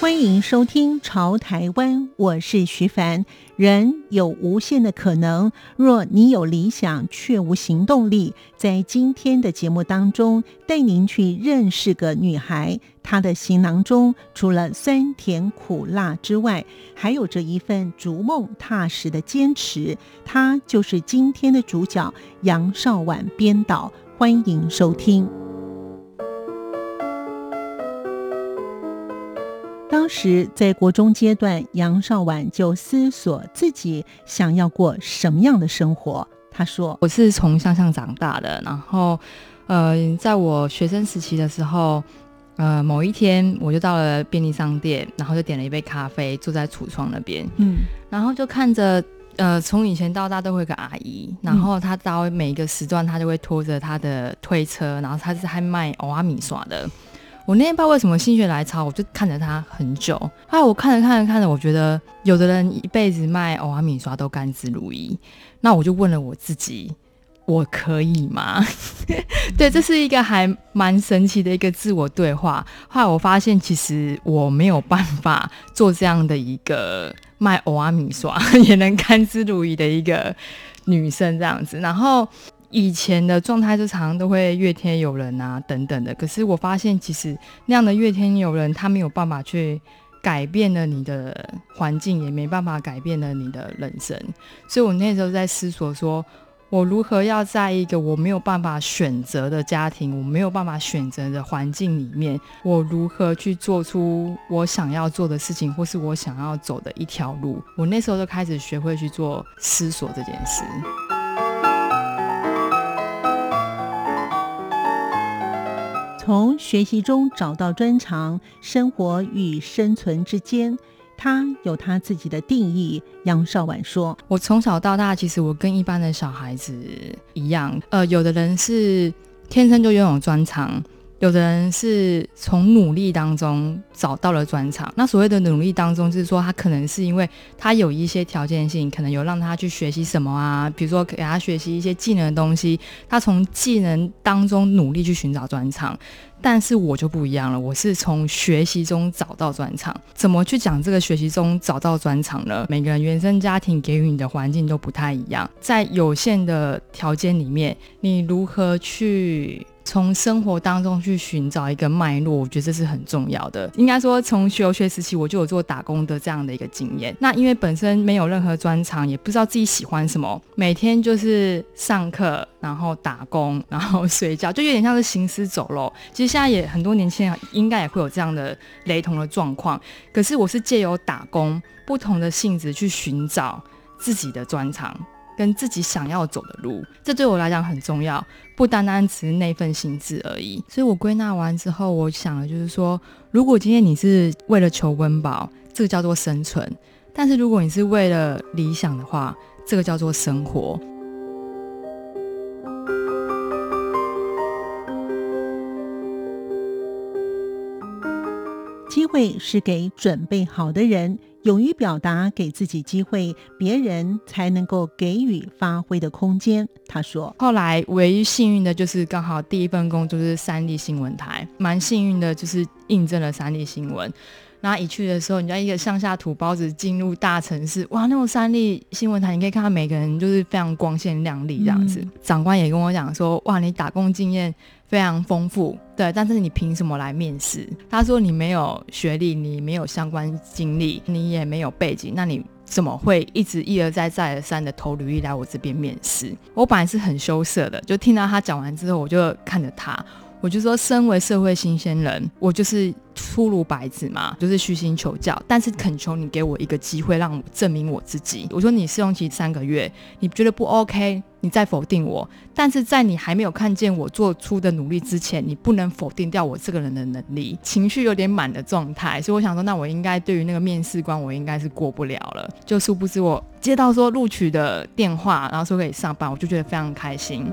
欢迎收听《潮台湾》，我是徐凡。人有无限的可能，若你有理想却无行动力，在今天的节目当中，带您去认识个女孩。她的行囊中除了酸甜苦辣之外，还有着一份逐梦踏实的坚持。她就是今天的主角杨绍婉编导。欢迎收听。当时在国中阶段，杨绍婉就思索自己想要过什么样的生活。他说：“我是从乡下长大的，然后，呃，在我学生时期的时候，呃，某一天我就到了便利商店，然后就点了一杯咖啡，坐在橱窗那边，嗯，然后就看着，呃，从以前到大都会有个阿姨，然后她到每一个时段，她就会拖着她的推车，然后她是还卖欧阿米耍的。”我那天不知道为什么心血来潮，我就看着他很久。后来我看着看着看着，我觉得有的人一辈子卖欧阿米刷都甘之如饴，那我就问了我自己，我可以吗？对，这是一个还蛮神奇的一个自我对话。后来我发现，其实我没有办法做这样的一个卖欧阿米刷 也能甘之如饴的一个女生这样子。然后。以前的状态就常常都会怨天尤人啊，等等的。可是我发现，其实那样的怨天尤人，他没有办法去改变了你的环境，也没办法改变了你的人生。所以我那时候在思索说，我如何要在一个我没有办法选择的家庭，我没有办法选择的环境里面，我如何去做出我想要做的事情，或是我想要走的一条路。我那时候就开始学会去做思索这件事。从学习中找到专长，生活与生存之间，他有他自己的定义。杨少婉说：“我从小到大，其实我跟一般的小孩子一样，呃，有的人是天生就拥有专长。”有的人是从努力当中找到了专长。那所谓的努力当中，就是说他可能是因为他有一些条件性，可能有让他去学习什么啊，比如说给他学习一些技能的东西，他从技能当中努力去寻找专长。但是我就不一样了，我是从学习中找到专长。怎么去讲这个学习中找到专长呢？每个人原生家庭给予你的环境都不太一样，在有限的条件里面，你如何去？从生活当中去寻找一个脉络，我觉得这是很重要的。应该说，从求学时期我就有做打工的这样的一个经验。那因为本身没有任何专长，也不知道自己喜欢什么，每天就是上课，然后打工，然后睡觉，就有点像是行尸走肉。其实现在也很多年轻人应该也会有这样的雷同的状况。可是我是借由打工不同的性质去寻找自己的专长。跟自己想要走的路，这对我来讲很重要，不单单只是那份心智而已。所以我归纳完之后，我想的就是说，如果今天你是为了求温饱，这个叫做生存；但是如果你是为了理想的话，这个叫做生活。机会是给准备好的人。勇于表达，给自己机会，别人才能够给予发挥的空间。他说：“后来唯一幸运的就是刚好第一份工作是三立新闻台，蛮幸运的，就是印证了三立新闻。然后一去的时候，你知道一个上下土包子进入大城市，哇，那种三立新闻台，你可以看到每个人就是非常光鲜亮丽这样子。嗯、长官也跟我讲说，哇，你打工经验。”非常丰富，对，但是你凭什么来面试？他说你没有学历，你没有相关经历，你也没有背景，那你怎么会一直一而再再而三的投履历来我这边面试？我本来是很羞涩的，就听到他讲完之后，我就看着他，我就说，身为社会新鲜人，我就是初如白纸嘛，就是虚心求教，但是恳求你给我一个机会，让我证明我自己。我说你试用期三个月，你觉得不 OK，你再否定我。但是在你还没有看见我做出的努力之前，你不能否定掉我这个人的能力。情绪有点满的状态，所以我想说，那我应该对于那个面试官，我应该是过不了了。就殊不知我接到说录取的电话，然后说可以上班，我就觉得非常开心。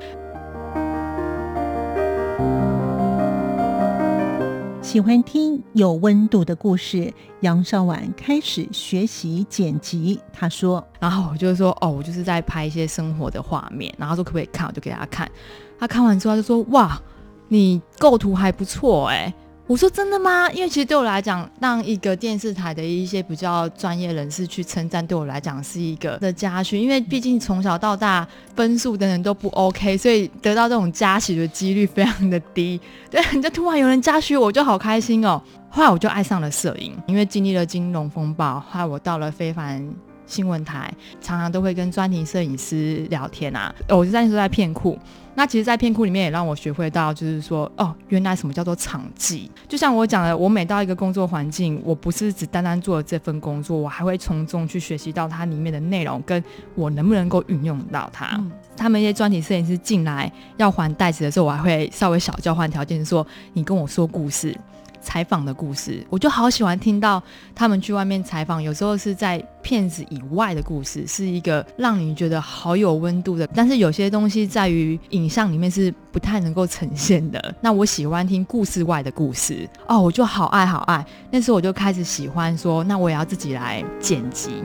喜欢听有温度的故事，杨绍婉开始学习剪辑。他说：“然后我就说，哦，我就是在拍一些生活的画面。然后说可不可以看，我就给他看。他看完之后他就说：哇，你构图还不错哎。”我说真的吗？因为其实对我来讲，让一个电视台的一些比较专业人士去称赞，对我来讲是一个的嘉许。因为毕竟从小到大分数等等都不 OK，所以得到这种嘉许的几率非常的低。对，你就突然有人嘉许，我就好开心哦。后来我就爱上了摄影，因为经历了金融风暴，后来我到了非凡新闻台，常常都会跟专题摄影师聊天啊。我就在那时候在片库。那其实，在片库里面也让我学会到，就是说，哦，原来什么叫做场记。就像我讲的，我每到一个工作环境，我不是只单单做了这份工作，我还会从中去学习到它里面的内容，跟我能不能够运用到它。嗯、他们一些专题摄影师进来要还袋子的时候，我还会稍微小交换条件，说你跟我说故事。采访的故事，我就好喜欢听到他们去外面采访，有时候是在片子以外的故事，是一个让你觉得好有温度的。但是有些东西在于影像里面是不太能够呈现的。那我喜欢听故事外的故事哦，我就好爱好爱。那时候我就开始喜欢说，那我也要自己来剪辑。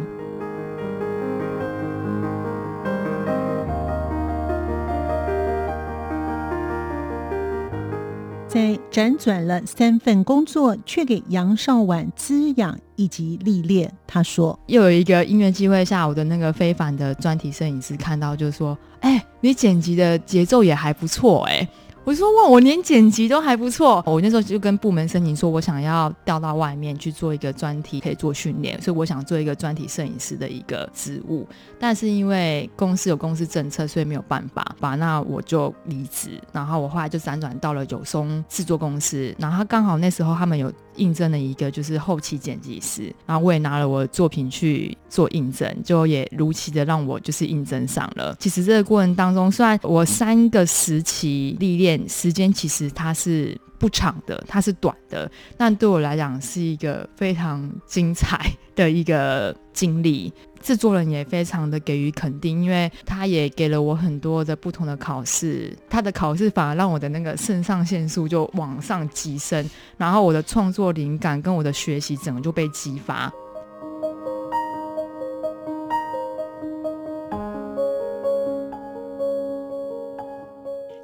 在辗转了三份工作，却给杨少婉滋养以及历练。他说：“又有一个音乐机会下，我的那个非凡的专题摄影师看到，就说，哎、你剪辑的节奏也还不错、哎。”我说哇，我连剪辑都还不错。我那时候就跟部门申请说，我想要调到外面去做一个专题，可以做训练，所以我想做一个专题摄影师的一个职务。但是因为公司有公司政策，所以没有办法吧。那我就离职，然后我后来就辗转到了有松制作公司。然后刚好那时候他们有应征了一个就是后期剪辑师，然后我也拿了我的作品去做应征，就也如期的让我就是应征上了。其实这个过程当中，虽然我三个时期历练。时间其实它是不长的，它是短的，但对我来讲是一个非常精彩的一个经历。制作人也非常的给予肯定，因为他也给了我很多的不同的考试，他的考试反而让我的那个肾上腺素就往上提升，然后我的创作灵感跟我的学习整个就被激发。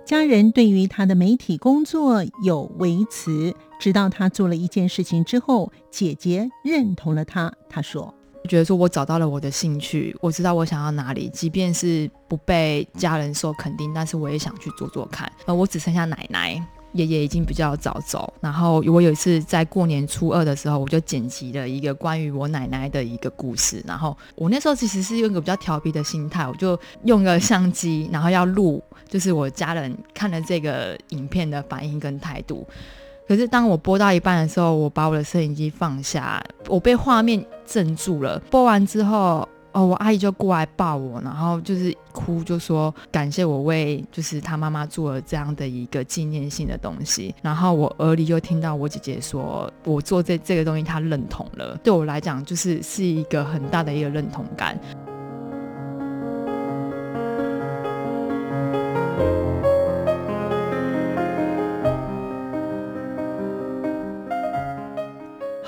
家人对于他的媒体工作有维持，直到他做了一件事情之后，姐姐认同了他。他说：“觉得说我找到了我的兴趣，我知道我想要哪里，即便是不被家人所肯定，但是我也想去做做看。而，我只剩下奶奶，爷爷已经比较早走。然后我有一次在过年初二的时候，我就剪辑了一个关于我奶奶的一个故事。然后我那时候其实是用一个比较调皮的心态，我就用个相机，然后要录。”就是我家人看了这个影片的反应跟态度，可是当我播到一半的时候，我把我的摄影机放下，我被画面镇住了。播完之后，哦，我阿姨就过来抱我，然后就是哭，就说感谢我为就是她妈妈做了这样的一个纪念性的东西。然后我耳里就听到我姐姐说，我做这这个东西，她认同了。对我来讲，就是是一个很大的一个认同感。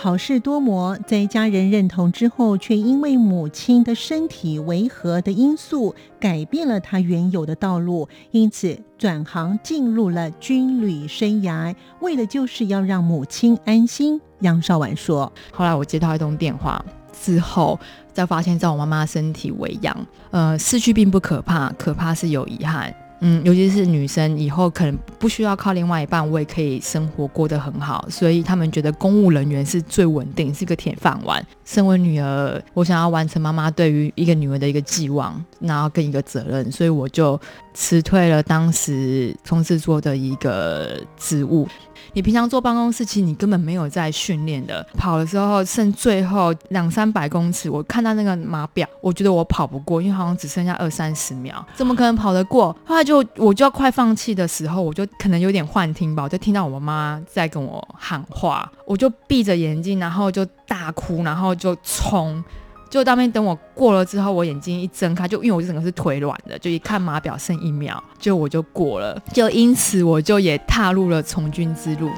好事多磨，在家人认同之后，却因为母亲的身体违和的因素，改变了他原有的道路，因此转行进入了军旅生涯，为的就是要让母亲安心。杨绍婉说：“后来我接到一通电话之后，再发现，在我妈妈身体微恙，呃，失去并不可怕，可怕是有遗憾。”嗯，尤其是女生以后可能不需要靠另外一半，我也可以生活过得很好，所以他们觉得公务人员是最稳定，是个铁饭碗。身为女儿，我想要完成妈妈对于一个女儿的一个寄望，然后跟一个责任，所以我就辞退了当时从事做的一个职务。你平常坐办公室，其实你根本没有在训练的。跑的时候剩最后两三百公尺，我看到那个码表，我觉得我跑不过，因为好像只剩下二三十秒，怎么可能跑得过？后来就我就要快放弃的时候，我就可能有点幻听吧，我就听到我妈在跟我喊话，我就闭着眼睛，然后就大哭，然后就冲。就当面等我过了之后，我眼睛一睁开，就因为我整个是腿软的，就一看码表剩一秒，就我就过了，就因此我就也踏入了从军之路。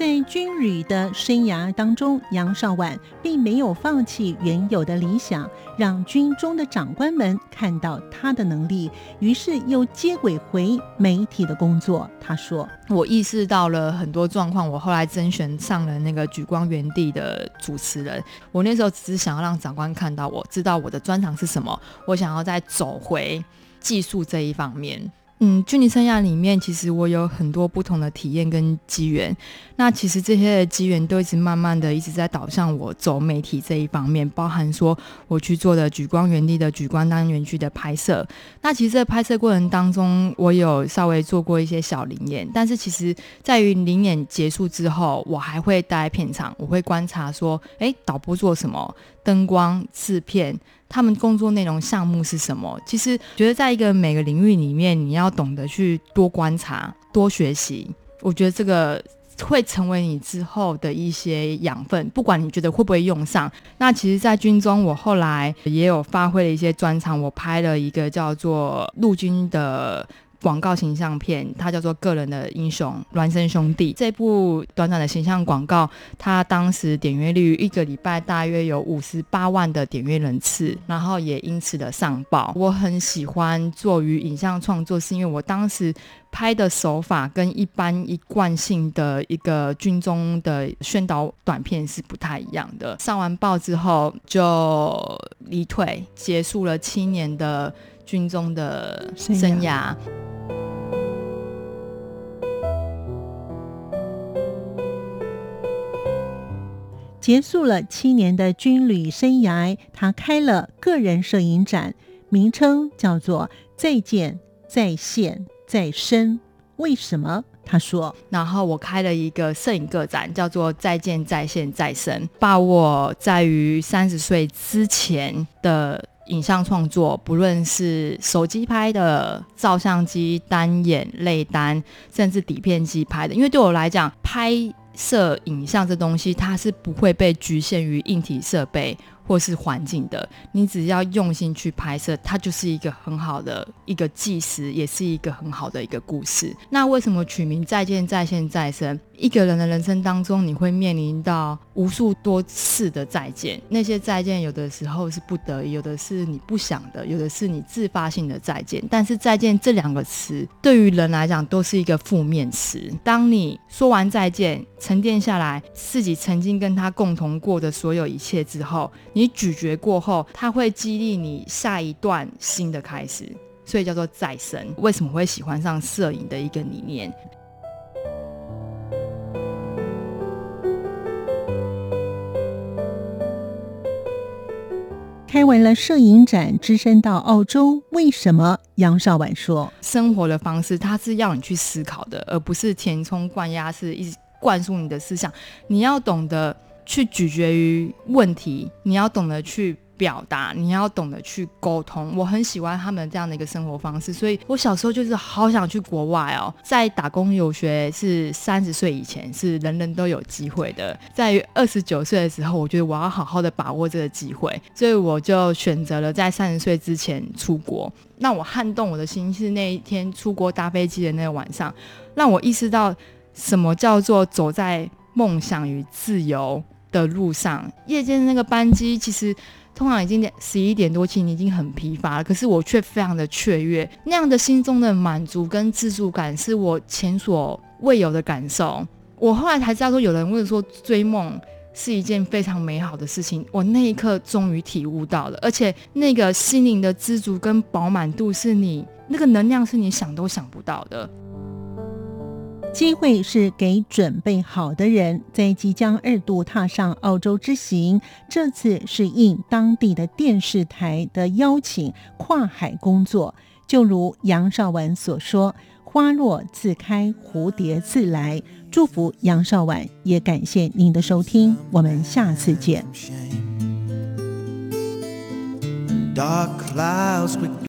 在军旅的生涯当中，杨绍婉并没有放弃原有的理想，让军中的长官们看到他的能力，于是又接轨回媒体的工作。他说：“我意识到了很多状况，我后来甄选上了那个举光原地的主持人。我那时候只是想要让长官看到我，知道我的专长是什么，我想要再走回技术这一方面。”嗯，军旅生涯里面，其实我有很多不同的体验跟机缘。那其实这些机缘都一直慢慢的一直在导向我走媒体这一方面，包含说我去做的举光园地的举光单元剧的拍摄。那其实这拍摄过程当中，我有稍微做过一些小临演，但是其实在于临演结束之后，我还会待片场，我会观察说，哎，导播做什么，灯光、制片。他们工作内容项目是什么？其实觉得在一个每个领域里面，你要懂得去多观察、多学习。我觉得这个会成为你之后的一些养分，不管你觉得会不会用上。那其实，在军中，我后来也有发挥了一些专长，我拍了一个叫做陆军的。广告形象片，它叫做《个人的英雄》，孪生兄弟这部短短的形象广告，它当时点阅率一个礼拜大约有五十八万的点阅人次，然后也因此的上报。我很喜欢做于影像创作，是因为我当时拍的手法跟一般一贯性的一个军中的宣导短片是不太一样的。上完报之后就离退，结束了七年的军中的生涯。结束了七年的军旅生涯，他开了个人摄影展，名称叫做“再见、再现、再生”。为什么？他说：“然后我开了一个摄影个展，叫做‘再见、再现、再生’，把我在于三十岁之前的影像创作，不论是手机拍的、照相机单眼、类单，甚至底片机拍的，因为对我来讲，拍。”摄影像这东西，它是不会被局限于硬体设备或是环境的。你只要用心去拍摄，它就是一个很好的一个纪实，也是一个很好的一个故事。那为什么取名“再见、再现、再生”？一个人的人生当中，你会面临到无数多次的再见。那些再见，有的时候是不得已，有的是你不想的，有的是你自发性的再见。但是“再见”这两个词，对于人来讲都是一个负面词。当你说完再见，沉淀下来自己曾经跟他共同过的所有一切之后，你咀嚼过后，它会激励你下一段新的开始，所以叫做再生。为什么会喜欢上摄影的一个理念？开完了摄影展，只身到澳洲，为什么？杨少婉说：“生活的方式，它是要你去思考的，而不是填充灌压式一直灌输你的思想。你要懂得去咀嚼于问题，你要懂得去。”表达，你要懂得去沟通。我很喜欢他们这样的一个生活方式，所以我小时候就是好想去国外哦。在打工游学是三十岁以前是人人都有机会的，在二十九岁的时候，我觉得我要好好的把握这个机会，所以我就选择了在三十岁之前出国。那我撼动我的心是那一天出国搭飞机的那个晚上，让我意识到什么叫做走在梦想与自由的路上。夜间的那个班机其实。通常已经十一点多，其实你已经很疲乏了，可是我却非常的雀跃，那样的心中的满足跟自助感是我前所未有的感受。我后来才知道说，有人问说追梦是一件非常美好的事情。我那一刻终于体悟到了，而且那个心灵的知足跟饱满度，是你那个能量是你想都想不到的。机会是给准备好的人，在即将二度踏上澳洲之行，这次是应当地的电视台的邀请跨海工作。就如杨绍婉所说：“花落自开，蝴蝶自来。”祝福杨绍婉，也感谢您的收听，我们下次见。